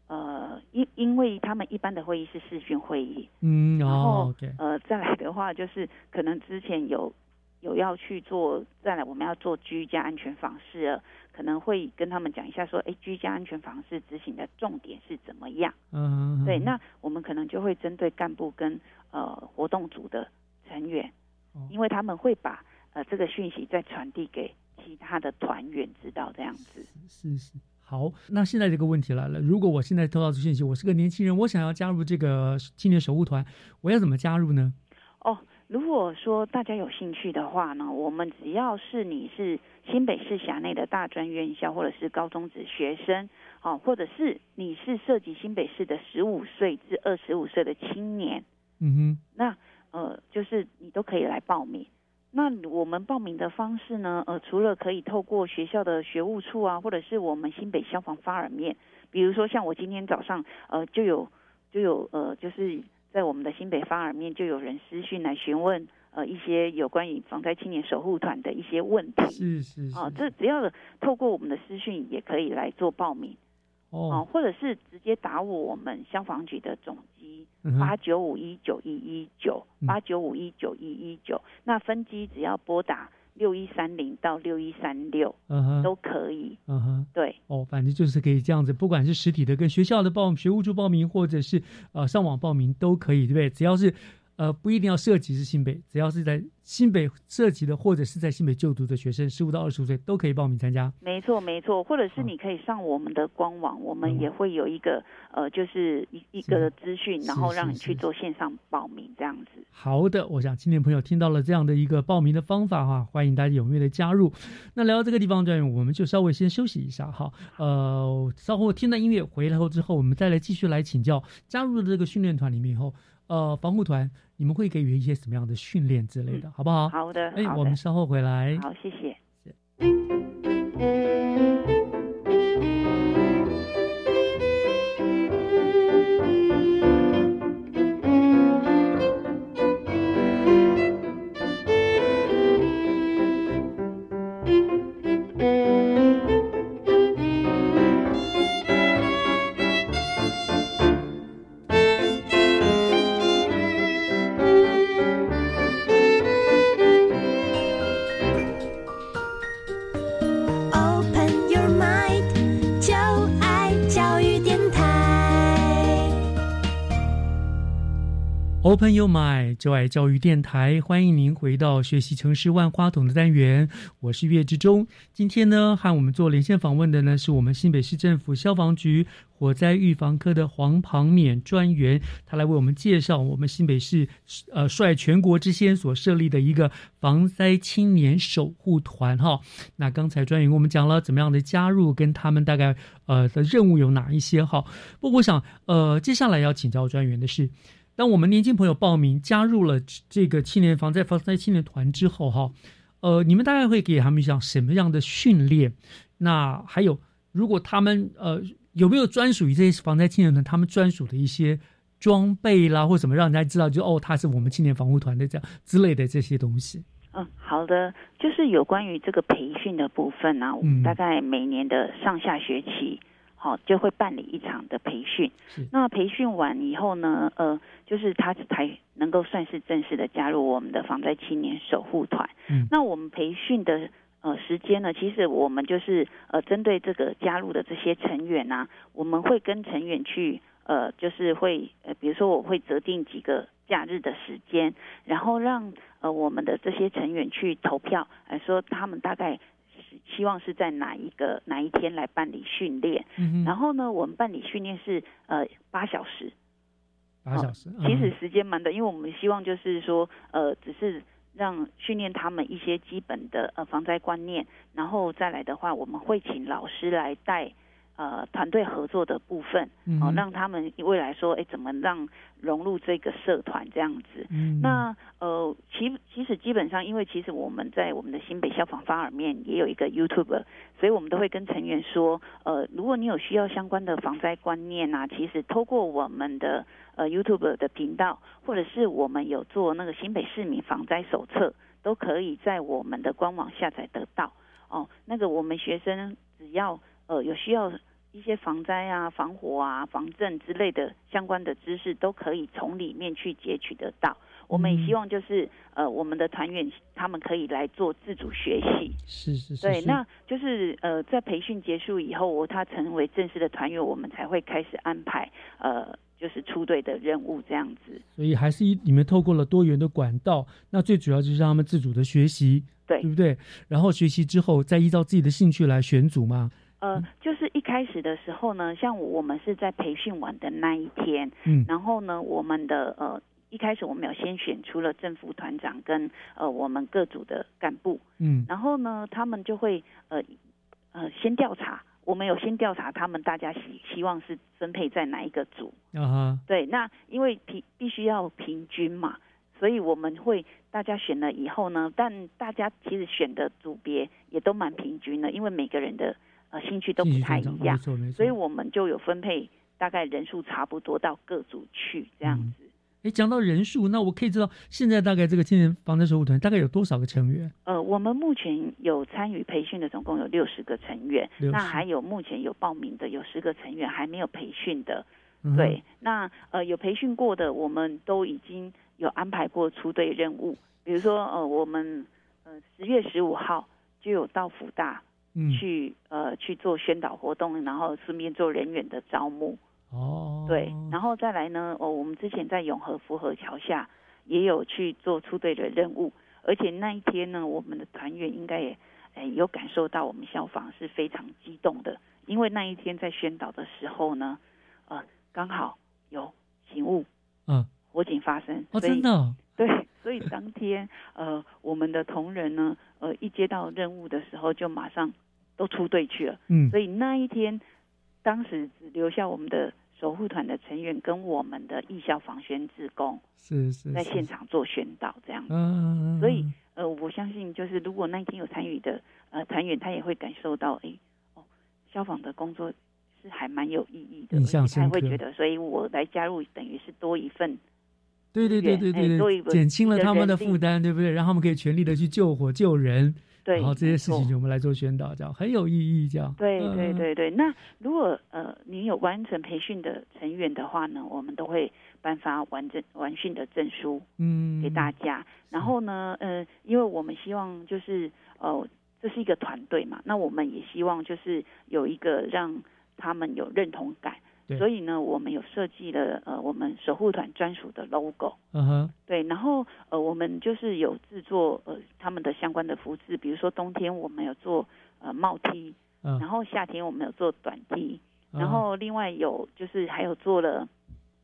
呃，因因为他们一般的会议是视讯会议，嗯，然后呃再来的话，就是可能之前有有要去做，再来我们要做居家安全访视，可能会跟他们讲一下说，哎，居家安全访视执行的重点是怎么样？嗯，对，那我们可能就会针对干部跟呃活动组的成员，因为他们会把呃这个讯息再传递给其他的团员知道，这样子是是。好，那现在这个问题来了，如果我现在收到这讯息，我是个年轻人，我想要加入这个青年守护团，我要怎么加入呢？哦，如果说大家有兴趣的话呢，我们只要是你是新北市辖内的大专院校或者是高中职学生，哦，或者是你是涉及新北市的十五岁至二十五岁的青年，嗯哼，那呃，就是你都可以来报名。那我们报名的方式呢？呃，除了可以透过学校的学务处啊，或者是我们新北消防发耳面，比如说像我今天早上，呃，就有就有呃，就是在我们的新北发耳面就有人私讯来询问，呃，一些有关于防灾青年守护团的一些问题。是是。啊，这只要透过我们的私讯也可以来做报名。哦。或者是直接打我们消防局的总。八九五一九一一九，八九五一九一一九。那分机只要拨打六一三零到六一三六，嗯哼，都可以。嗯哼，对。哦，反正就是可以这样子，不管是实体的跟学校的报学务处报名，或者是呃上网报名都可以，对不对？只要是呃，不一定要涉及是新北，只要是在新北涉及的，或者是在新北就读的学生，十五到二十五岁都可以报名参加。没错，没错，或者是你可以上我们的官网，我们也会有一个呃，就是一一个资讯，然后让你去做线上报名这样子。好的，我想青年朋友听到了这样的一个报名的方法哈，欢迎大家踊跃的加入。那聊到这个地方，专员我们就稍微先休息一下哈，呃，稍后听到音乐回来后之后，我们再来继续来请教加入了这个训练团里面以后，呃，防护团。你们会给予一些什么样的训练之类的，好不好？好的，哎，我们稍后回来。好，谢谢。Open Your Mind，就爱教育电台，欢迎您回到学习城市万花筒的单元。我是岳志忠。今天呢，和我们做连线访问的呢，是我们新北市政府消防局火灾预防科的黄庞勉专员，他来为我们介绍我们新北市呃率全国之先所设立的一个防灾青年守护团哈。那刚才专员跟我们讲了怎么样的加入，跟他们大概呃的任务有哪一些哈。不过我想呃，接下来要请教专员的是。当我们年轻朋友报名加入了这个青年防灾防灾青年团之后，哈，呃，你们大概会给他们像什么样的训练？那还有，如果他们呃有没有专属于这些防灾青年团他们专属的一些装备啦，或什么让人家知道，就哦，他是我们青年防护团的这样之类的这些东西？嗯，好的，就是有关于这个培训的部分呢，我们大概每年的上下学期。好，就会办理一场的培训。那培训完以后呢，呃，就是他才能够算是正式的加入我们的防灾青年守护团。嗯，那我们培训的呃时间呢，其实我们就是呃针对这个加入的这些成员啊，我们会跟成员去呃，就是会呃，比如说我会择定几个假日的时间，然后让呃我们的这些成员去投票，来说他们大概。希望是在哪一个哪一天来办理训练？嗯然后呢，我们办理训练是呃八小时，八小时，其实时间蛮短，因为我们希望就是说呃，只是让训练他们一些基本的呃防灾观念，然后再来的话，我们会请老师来带。呃，团队合作的部分，哦，让他们未来说，哎，怎么让融入这个社团这样子？那呃，其其实基本上，因为其实我们在我们的新北消防发尔面也有一个 YouTube，所以我们都会跟成员说，呃，如果你有需要相关的防灾观念啊，其实透过我们的呃 YouTube 的频道，或者是我们有做那个新北市民防灾手册，都可以在我们的官网下载得到。哦，那个我们学生只要。呃，有需要一些防灾啊、防火啊、防震之类的相关的知识，都可以从里面去截取得到。我们也希望就是呃，我们的团员他们可以来做自主学习。是是是。对，那就是呃，在培训结束以后，我他成为正式的团员，我们才会开始安排呃，就是出队的任务这样子。所以还是你们透过了多元的管道，那最主要就是让他们自主的学习，对对不对？然后学习之后，再依照自己的兴趣来选组嘛。呃，就是一开始的时候呢，像我们是在培训完的那一天，嗯，然后呢，我们的呃一开始我们有先选出了政府团长跟呃我们各组的干部，嗯，然后呢，他们就会呃呃先调查，我们有先调查他们大家希希望是分配在哪一个组，啊哈，对，那因为平必须要平均嘛，所以我们会大家选了以后呢，但大家其实选的组别也都蛮平均的，因为每个人的。呃，兴趣都不太一样，所以我们就有分配，大概人数差不多到各组去这样子。哎，讲到人数，那我可以知道现在大概这个青年防灾守护团大概有多少个成员？呃，我们目前有参与培训的总共有六十个成员，那还有目前有报名的有十个成员还没有培训的。对，那呃有培训过的，我们都已经有安排过出队任务，比如说呃我们呃十月十五号就有到福大。去呃去做宣导活动，然后顺便做人员的招募。哦，对，然后再来呢，哦，我们之前在永和福和桥下也有去做出队的任务，而且那一天呢，我们的团员应该也诶有感受到我们消防是非常激动的，因为那一天在宣导的时候呢，呃，刚好有警务，嗯，火警发生，哦，真的，对，所以当天呃，我们的同仁呢，呃，一接到任务的时候就马上都出队去了，嗯，所以那一天当时只留下我们的。守护团的成员跟我们的义消防宣志工是是在现场做宣导这样。子，嗯，所以呃，我相信就是如果那一天有参与的呃团员，他也会感受到，哎哦，消防的工作是还蛮有意义的，印象深刻，会觉得，所以我来加入等于是多一份，对对对对对对，减轻了他们的负担，对不对？让他们可以全力的去救火救人。对，然后这些事情我们来做宣导，这样很有意义，这样。对对对对，那如果呃您有完成培训的成员的话呢，我们都会颁发完整完训的证书，嗯，给大家。然后呢，呃，因为我们希望就是呃这是一个团队嘛，那我们也希望就是有一个让他们有认同感。所以呢，我们有设计了呃，我们守护团专属的 logo。嗯哼。对，然后呃，我们就是有制作呃他们的相关的服饰，比如说冬天我们有做呃帽 T，嗯，然后夏天我们有做短 T，然后另外有就是还有做了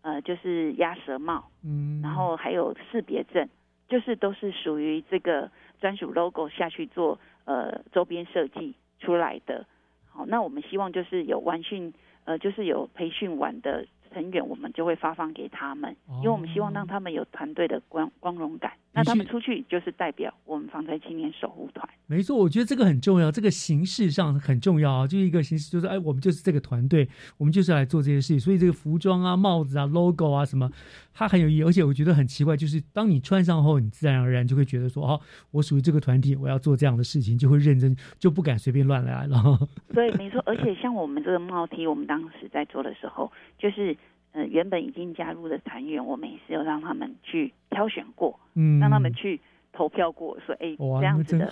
呃就是鸭舌帽，嗯，然后还有识别证，就是都是属于这个专属 logo 下去做呃周边设计出来的。好，那我们希望就是有完训。呃，就是有培训完的成员，我们就会发放给他们，因为我们希望让他们有团队的光光荣感。那他们出去就是代表我们防灾青年守护团。没错，我觉得这个很重要，这个形式上很重要啊，就一个形式，就是哎，我们就是这个团队，我们就是来做这些事情。所以这个服装啊、帽子啊、logo 啊什么，它很有意义。而且我觉得很奇怪，就是当你穿上后，你自然而然就会觉得说，哦，我属于这个团体，我要做这样的事情，就会认真，就不敢随便乱来了。对，没错。而且像我们这个帽 T，我们当时在做的时候，就是。呃，原本已经加入的团员，我们也是有让他们去挑选过，嗯，让他们去投票过，说哎，这样子的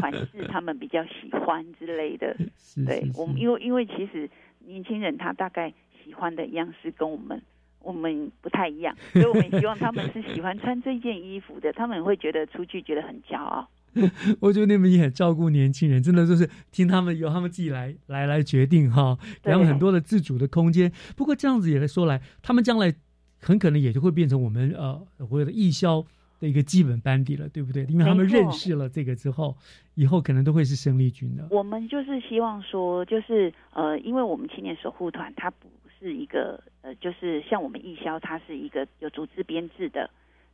款式他们比较喜欢之类的。对，我们因为因为其实年轻人他大概喜欢的样式跟我们我们不太一样，所以我们希望他们是喜欢穿这件衣服的，他们会觉得出去觉得很骄傲。我觉得你们也很照顾年轻人，真的就是听他们由他们自己来来来决定哈，给他们很多的自主的空间。不过这样子也说来，他们将来很可能也就会变成我们呃所谓的义消的一个基本班底了，对不对？因为他们认识了这个之后，以后可能都会是生力军的。我们就是希望说，就是呃，因为我们青年守护团它不是一个呃，就是像我们义消，它是一个有组织编制的，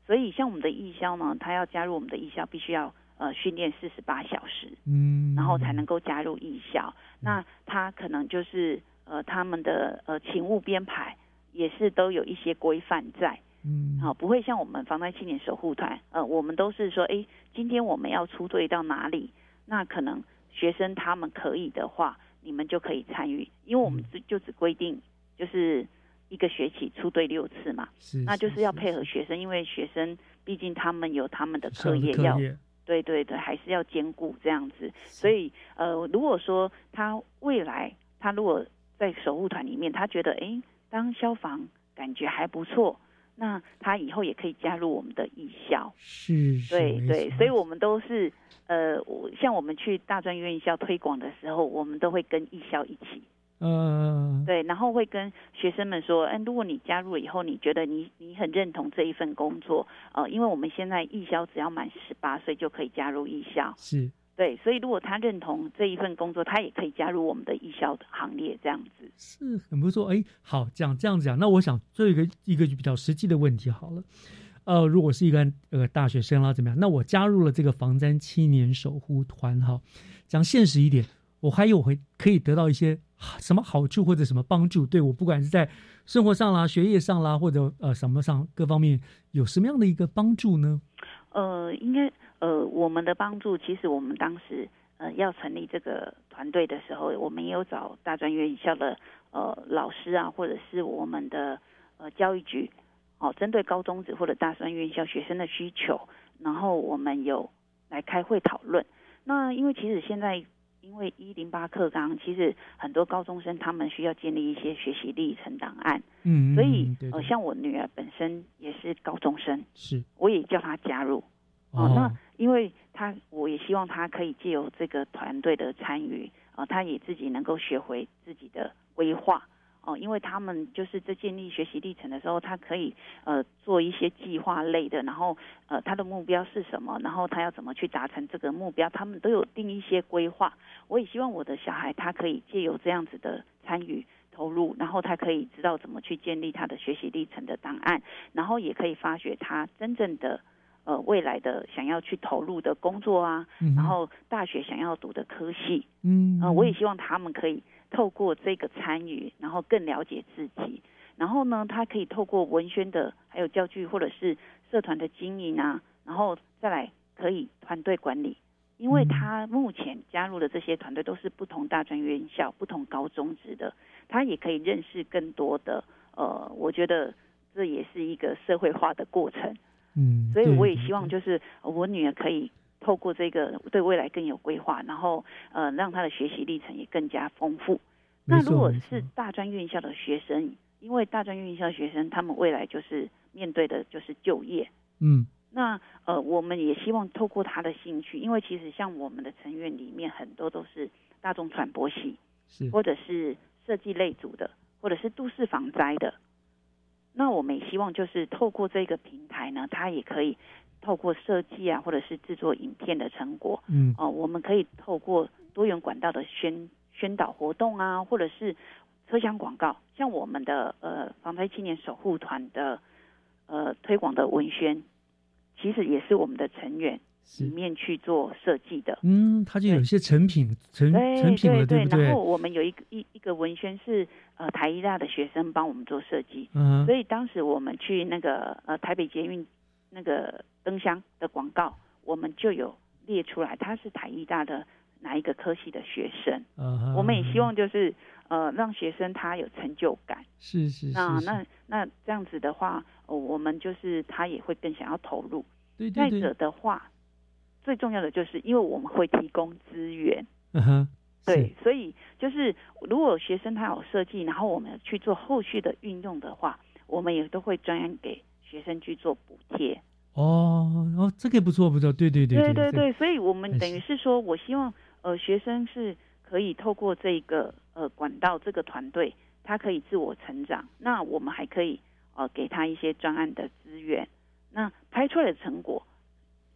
所以像我们的义消呢，他要加入我们的义消，必须要。呃，训练四十八小时，嗯，然后才能够加入艺校。那他可能就是呃，他们的呃勤务编排也是都有一些规范在，嗯，好，不会像我们防灾青年守护团，呃，我们都是说，哎，今天我们要出队到哪里？那可能学生他们可以的话，你们就可以参与，因为我们就就只规定就是一个学期出队六次嘛，是，那就是要配合学生，因为学生毕竟他们有他们的课业要。对对对，还是要兼顾这样子，所以呃，如果说他未来他如果在守护团里面，他觉得哎，当消防感觉还不错，那他以后也可以加入我们的艺校。是，对对，所以我们都是呃，像我们去大专院校推广的时候，我们都会跟艺校一起。嗯，对，然后会跟学生们说，嗯，如果你加入了以后，你觉得你你很认同这一份工作，呃，因为我们现在艺校只要满十八岁就可以加入艺校，是对，所以如果他认同这一份工作，他也可以加入我们的艺校的行列，这样子是很不错。哎，好，讲这样子讲，那我想做一个一个比较实际的问题好了，呃，如果是一个呃大学生啦，怎么样？那我加入了这个防灾青年守护团，哈，讲现实一点，我还有会可以得到一些。什么好处或者什么帮助？对我不管是在生活上啦、学业上啦，或者呃什么上各方面有什么样的一个帮助呢？呃，应该呃我们的帮助，其实我们当时呃要成立这个团队的时候，我们也有找大专院校的呃老师啊，或者是我们的呃教育局哦，针对高中职或者大专院校学生的需求，然后我们有来开会讨论。那因为其实现在。因为一零八课纲，其实很多高中生他们需要建立一些学习历程档案。嗯，所以呃，像我女儿本身也是高中生，是，我也叫她加入。哦，那因为她，我也希望她可以借由这个团队的参与，啊，她也自己能够学会自己的规划。哦，因为他们就是在建立学习历程的时候，他可以呃做一些计划类的，然后呃他的目标是什么，然后他要怎么去达成这个目标，他们都有定一些规划。我也希望我的小孩他可以借由这样子的参与投入，然后他可以知道怎么去建立他的学习历程的档案，然后也可以发掘他真正的呃未来的想要去投入的工作啊，然后大学想要读的科系，嗯，呃，我也希望他们可以。透过这个参与，然后更了解自己，然后呢，他可以透过文宣的，还有教具或者是社团的经营啊，然后再来可以团队管理，因为他目前加入的这些团队都是不同大专院校、不同高中职的，他也可以认识更多的，呃，我觉得这也是一个社会化的过程，嗯，所以我也希望就是我女儿可以。透过这个对未来更有规划，然后呃让他的学习历程也更加丰富。那如果是大专院校的学生，因为大专院校学生他们未来就是面对的就是就业，嗯，那呃我们也希望透过他的兴趣，因为其实像我们的成员里面很多都是大众传播系，是或者是设计类组的，或者是都市防灾的。那我们也希望就是透过这个平台呢，他也可以。透过设计啊，或者是制作影片的成果，嗯，哦，我们可以透过多元管道的宣宣导活动啊，或者是车厢广告，像我们的呃防灾青年守护团的呃推广的文宣，其实也是我们的成员里面去做设计的。嗯，它就有一些成品成成品了，对不对？然后我们有一个一一个文宣是呃台医大的学生帮我们做设计，嗯，所以当时我们去那个呃台北捷运。那个灯箱的广告，我们就有列出来，他是台艺大的哪一个科系的学生。我们也希望就是呃，让学生他有成就感。是是是。那那那这样子的话，我们就是他也会更想要投入。对对对。再者的话，最重要的就是因为我们会提供资源。嗯哼。对，所以就是如果学生他有设计，然后我们去做后续的运用的话，我们也都会专案给。学生去做补贴哦，哦，这个不错，不错，对对对，对对对，所以我们等于是说，我希望呃学生是可以透过这个呃管道，这个团队，他可以自我成长。那我们还可以呃给他一些专案的资源。那拍出来的成果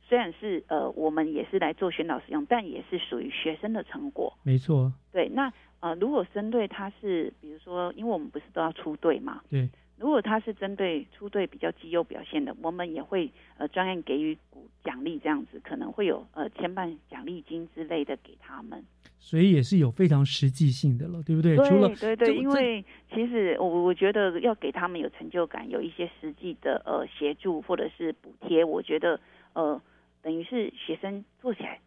虽然是呃我们也是来做宣导使用，但也是属于学生的成果。没错。对，那呃如果针对他是，比如说，因为我们不是都要出队嘛？对。如果他是针对出队比较绩优表现的，我们也会呃专案给予鼓奖励，这样子可能会有呃牵绊奖励金之类的给他们。所以也是有非常实际性的了，对不对？对除了对对，因为其实我我觉得要给他们有成就感，有一些实际的呃协助或者是补贴，我觉得呃等于是学生做起来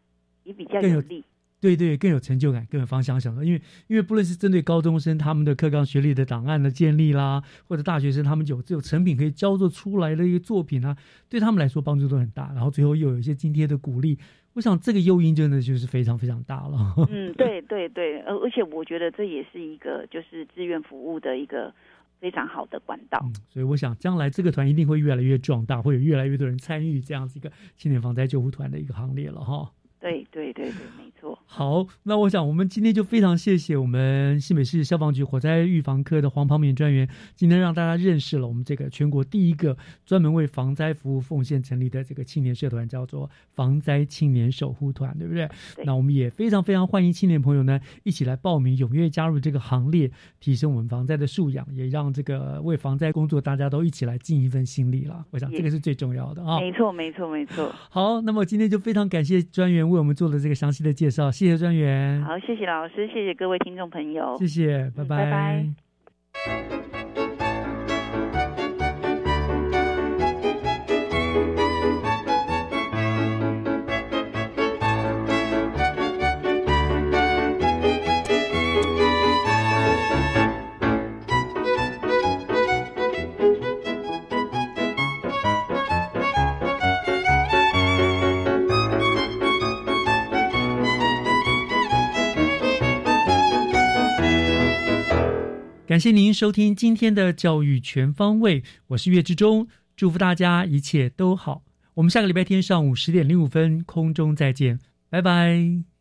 也比较有利。对对，更有成就感，更有方向想的。因为因为不论是针对高中生他们的课纲学历的档案的建立啦，或者大学生他们有这种成品可以交作出来的一个作品啊，对他们来说帮助都很大。然后最后又有一些津贴的鼓励，我想这个诱因真的就是非常非常大了。嗯，对对对，而而且我觉得这也是一个就是志愿服务的一个非常好的管道。所以我想将来这个团一定会越来越壮大，会有越来越多人参与这样子一个青年防灾救护团的一个行列了哈。对对对对，没错。好，那我想我们今天就非常谢谢我们新北市消防局火灾预防科的黄庞敏专员，今天让大家认识了我们这个全国第一个专门为防灾服务奉献成立的这个青年社团，叫做防灾青年守护团，对不对？那我们也非常非常欢迎青年朋友呢一起来报名，踊跃加入这个行列，提升我们防灾的素养，也让这个为防灾工作大家都一起来尽一份心力了。我想这个是最重要的啊。没错，没错，没错。好，那么今天就非常感谢专员。为我们做了这个详细的介绍，谢谢专员。好，谢谢老师，谢谢各位听众朋友，谢谢，拜拜，拜拜。感谢您收听今天的教育全方位，我是岳志忠，祝福大家一切都好。我们下个礼拜天上午十点零五分空中再见，拜拜。